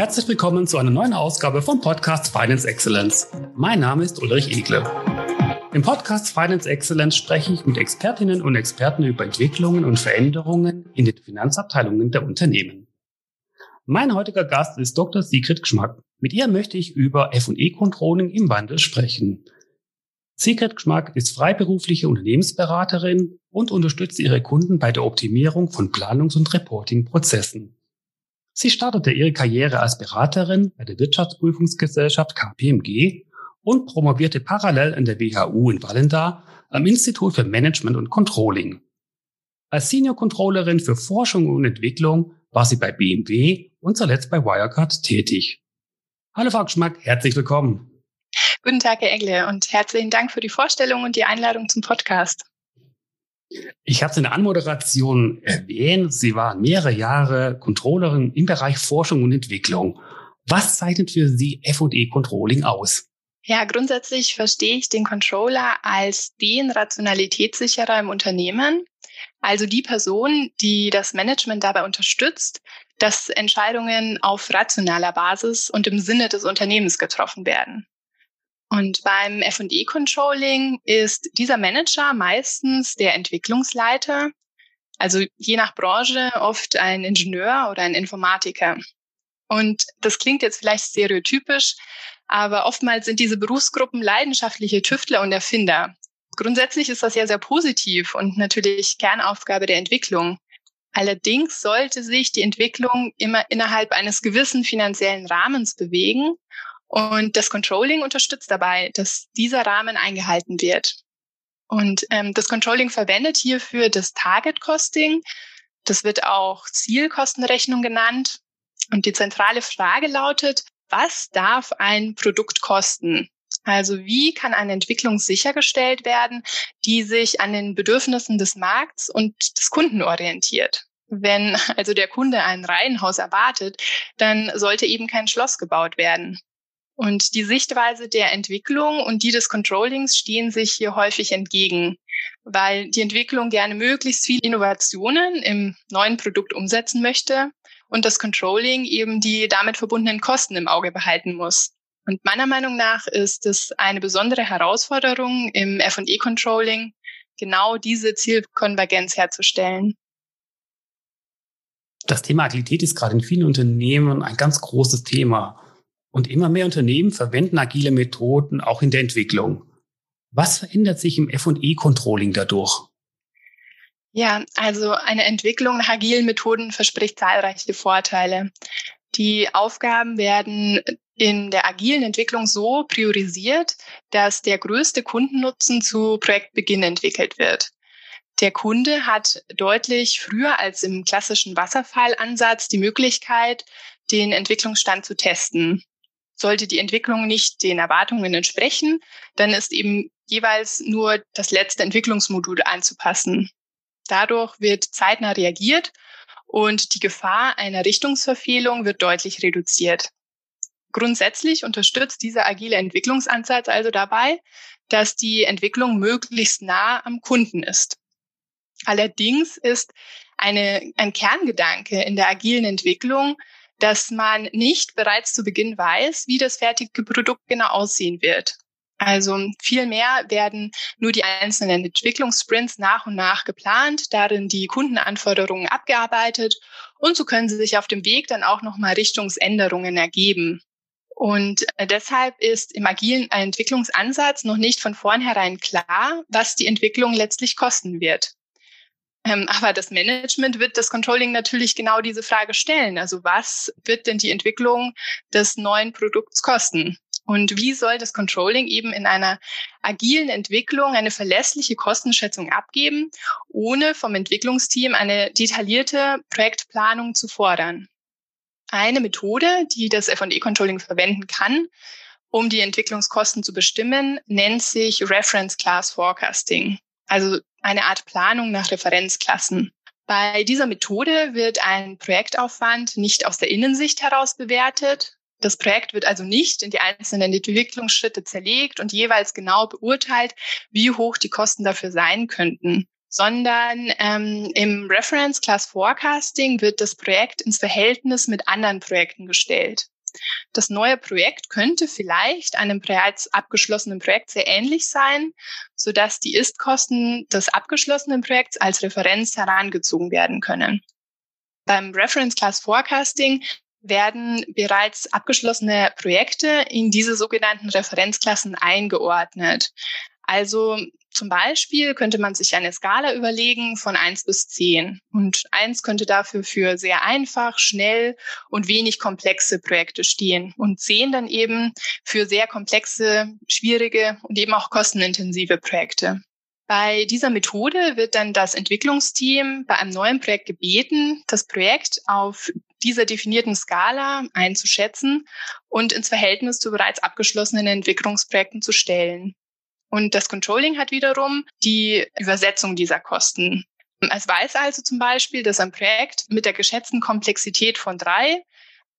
Herzlich willkommen zu einer neuen Ausgabe vom Podcast Finance Excellence. Mein Name ist Ulrich Egle. Im Podcast Finance Excellence spreche ich mit Expertinnen und Experten über Entwicklungen und Veränderungen in den Finanzabteilungen der Unternehmen. Mein heutiger Gast ist Dr. Sigrid Geschmack. Mit ihr möchte ich über F&E-Controlling im Wandel sprechen. Sigrid Geschmack ist freiberufliche Unternehmensberaterin und unterstützt ihre Kunden bei der Optimierung von Planungs- und Reporting-Prozessen. Sie startete ihre Karriere als Beraterin bei der Wirtschaftsprüfungsgesellschaft KPMG und promovierte parallel an der WHU in Wallendar am Institut für Management und Controlling. Als Senior Controllerin für Forschung und Entwicklung war sie bei BMW und zuletzt bei Wirecard tätig. Hallo Frau Geschmack, herzlich willkommen. Guten Tag, Herr Engle, und herzlichen Dank für die Vorstellung und die Einladung zum Podcast. Ich habe es in der Anmoderation erwähnt. Sie waren mehrere Jahre Controllerin im Bereich Forschung und Entwicklung. Was zeichnet für Sie F&E Controlling aus? Ja, grundsätzlich verstehe ich den Controller als den Rationalitätssicherer im Unternehmen, also die Person, die das Management dabei unterstützt, dass Entscheidungen auf rationaler Basis und im Sinne des Unternehmens getroffen werden. Und beim F&E Controlling ist dieser Manager meistens der Entwicklungsleiter, also je nach Branche oft ein Ingenieur oder ein Informatiker. Und das klingt jetzt vielleicht stereotypisch, aber oftmals sind diese Berufsgruppen leidenschaftliche Tüftler und Erfinder. Grundsätzlich ist das ja sehr positiv und natürlich Kernaufgabe der Entwicklung. Allerdings sollte sich die Entwicklung immer innerhalb eines gewissen finanziellen Rahmens bewegen und das Controlling unterstützt dabei, dass dieser Rahmen eingehalten wird. Und ähm, das Controlling verwendet hierfür das Target Costing. Das wird auch Zielkostenrechnung genannt. Und die zentrale Frage lautet, was darf ein Produkt kosten? Also wie kann eine Entwicklung sichergestellt werden, die sich an den Bedürfnissen des Markts und des Kunden orientiert? Wenn also der Kunde ein Reihenhaus erwartet, dann sollte eben kein Schloss gebaut werden. Und die Sichtweise der Entwicklung und die des Controllings stehen sich hier häufig entgegen, weil die Entwicklung gerne möglichst viele Innovationen im neuen Produkt umsetzen möchte und das Controlling eben die damit verbundenen Kosten im Auge behalten muss. Und meiner Meinung nach ist es eine besondere Herausforderung im F&E-Controlling, genau diese Zielkonvergenz herzustellen. Das Thema Agilität ist gerade in vielen Unternehmen ein ganz großes Thema. Und immer mehr Unternehmen verwenden agile Methoden auch in der Entwicklung. Was verändert sich im F&E-Controlling dadurch? Ja, also eine Entwicklung nach agilen Methoden verspricht zahlreiche Vorteile. Die Aufgaben werden in der agilen Entwicklung so priorisiert, dass der größte Kundennutzen zu Projektbeginn entwickelt wird. Der Kunde hat deutlich früher als im klassischen Wasserfallansatz die Möglichkeit, den Entwicklungsstand zu testen. Sollte die Entwicklung nicht den Erwartungen entsprechen, dann ist eben jeweils nur das letzte Entwicklungsmodul anzupassen. Dadurch wird zeitnah reagiert und die Gefahr einer Richtungsverfehlung wird deutlich reduziert. Grundsätzlich unterstützt dieser agile Entwicklungsansatz also dabei, dass die Entwicklung möglichst nah am Kunden ist. Allerdings ist eine, ein Kerngedanke in der agilen Entwicklung, dass man nicht bereits zu Beginn weiß, wie das fertige Produkt genau aussehen wird. Also vielmehr werden nur die einzelnen Entwicklungssprints nach und nach geplant, darin die Kundenanforderungen abgearbeitet und so können sie sich auf dem Weg dann auch nochmal Richtungsänderungen ergeben. Und äh, deshalb ist im agilen Entwicklungsansatz noch nicht von vornherein klar, was die Entwicklung letztlich kosten wird. Ähm, aber das Management wird das Controlling natürlich genau diese Frage stellen. Also was wird denn die Entwicklung des neuen Produkts kosten? Und wie soll das Controlling eben in einer agilen Entwicklung eine verlässliche Kostenschätzung abgeben, ohne vom Entwicklungsteam eine detaillierte Projektplanung zu fordern? Eine Methode, die das F&E-Controlling verwenden kann, um die Entwicklungskosten zu bestimmen, nennt sich Reference Class Forecasting. Also eine Art Planung nach Referenzklassen. Bei dieser Methode wird ein Projektaufwand nicht aus der Innensicht heraus bewertet. Das Projekt wird also nicht in die einzelnen Entwicklungsschritte zerlegt und jeweils genau beurteilt, wie hoch die Kosten dafür sein könnten, sondern ähm, im Reference Class Forecasting wird das Projekt ins Verhältnis mit anderen Projekten gestellt. Das neue Projekt könnte vielleicht einem bereits abgeschlossenen Projekt sehr ähnlich sein, sodass die Ist-Kosten des abgeschlossenen Projekts als Referenz herangezogen werden können. Beim Reference Class Forecasting werden bereits abgeschlossene Projekte in diese sogenannten Referenzklassen eingeordnet. Also zum Beispiel könnte man sich eine Skala überlegen von eins bis zehn Und eins könnte dafür für sehr einfach, schnell und wenig komplexe Projekte stehen. Und zehn dann eben für sehr komplexe, schwierige und eben auch kostenintensive Projekte. Bei dieser Methode wird dann das Entwicklungsteam bei einem neuen Projekt gebeten, das Projekt auf dieser definierten Skala einzuschätzen und ins Verhältnis zu bereits abgeschlossenen Entwicklungsprojekten zu stellen. Und das Controlling hat wiederum die Übersetzung dieser Kosten. Es weiß also zum Beispiel, dass ein Projekt mit der geschätzten Komplexität von drei,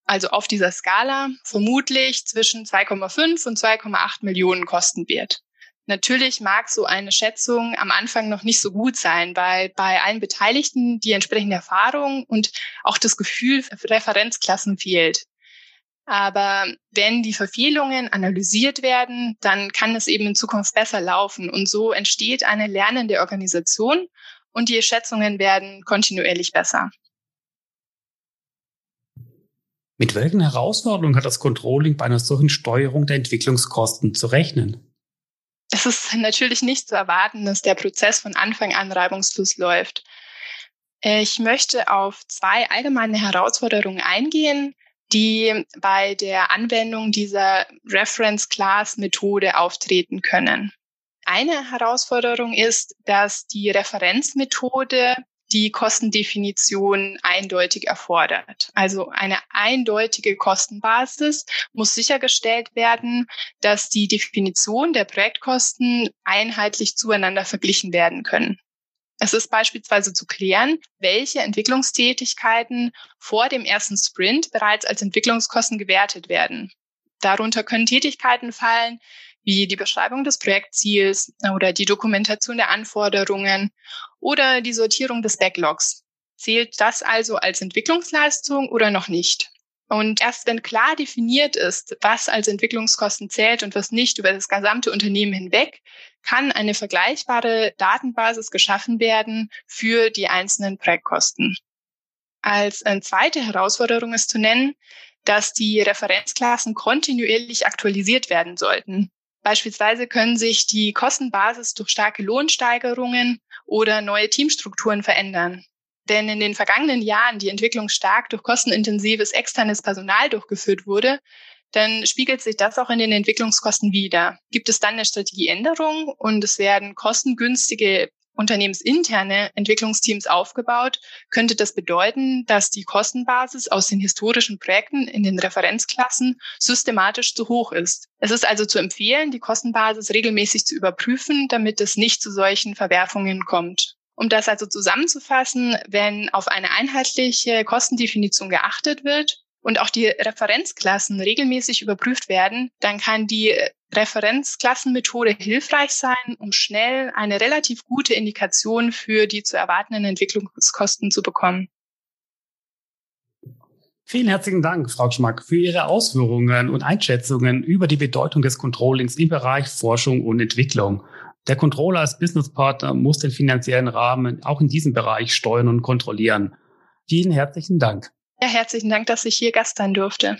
also auf dieser Skala, vermutlich zwischen 2,5 und 2,8 Millionen kosten wird. Natürlich mag so eine Schätzung am Anfang noch nicht so gut sein, weil bei allen Beteiligten die entsprechende Erfahrung und auch das Gefühl für Referenzklassen fehlt. Aber wenn die Verfehlungen analysiert werden, dann kann es eben in Zukunft besser laufen. Und so entsteht eine lernende Organisation und die Schätzungen werden kontinuierlich besser. Mit welchen Herausforderungen hat das Controlling bei einer solchen Steuerung der Entwicklungskosten zu rechnen? Es ist natürlich nicht zu erwarten, dass der Prozess von Anfang an reibungslos läuft. Ich möchte auf zwei allgemeine Herausforderungen eingehen, die bei der Anwendung dieser Reference Class Methode auftreten können. Eine Herausforderung ist, dass die Referenzmethode die Kostendefinition eindeutig erfordert. Also eine eindeutige Kostenbasis muss sichergestellt werden, dass die Definition der Projektkosten einheitlich zueinander verglichen werden können. Es ist beispielsweise zu klären, welche Entwicklungstätigkeiten vor dem ersten Sprint bereits als Entwicklungskosten gewertet werden. Darunter können Tätigkeiten fallen, wie die Beschreibung des Projektziels oder die Dokumentation der Anforderungen oder die Sortierung des Backlogs. Zählt das also als Entwicklungsleistung oder noch nicht? Und erst wenn klar definiert ist, was als Entwicklungskosten zählt und was nicht über das gesamte Unternehmen hinweg, kann eine vergleichbare Datenbasis geschaffen werden für die einzelnen Projektkosten. Als eine zweite Herausforderung ist zu nennen, dass die Referenzklassen kontinuierlich aktualisiert werden sollten. Beispielsweise können sich die Kostenbasis durch starke Lohnsteigerungen oder neue Teamstrukturen verändern denn in den vergangenen Jahren die Entwicklung stark durch kostenintensives externes Personal durchgeführt wurde, dann spiegelt sich das auch in den Entwicklungskosten wider. Gibt es dann eine Strategieänderung und es werden kostengünstige unternehmensinterne Entwicklungsteams aufgebaut, könnte das bedeuten, dass die Kostenbasis aus den historischen Projekten in den Referenzklassen systematisch zu hoch ist. Es ist also zu empfehlen, die Kostenbasis regelmäßig zu überprüfen, damit es nicht zu solchen Verwerfungen kommt. Um das also zusammenzufassen, wenn auf eine einheitliche Kostendefinition geachtet wird und auch die Referenzklassen regelmäßig überprüft werden, dann kann die Referenzklassenmethode hilfreich sein, um schnell eine relativ gute Indikation für die zu erwartenden Entwicklungskosten zu bekommen. Vielen herzlichen Dank, Frau Schmack, für Ihre Ausführungen und Einschätzungen über die Bedeutung des Controllings im Bereich Forschung und Entwicklung. Der Controller als Businesspartner muss den finanziellen Rahmen auch in diesem Bereich steuern und kontrollieren. Vielen herzlichen Dank. Ja, herzlichen Dank, dass ich hier Gast sein durfte.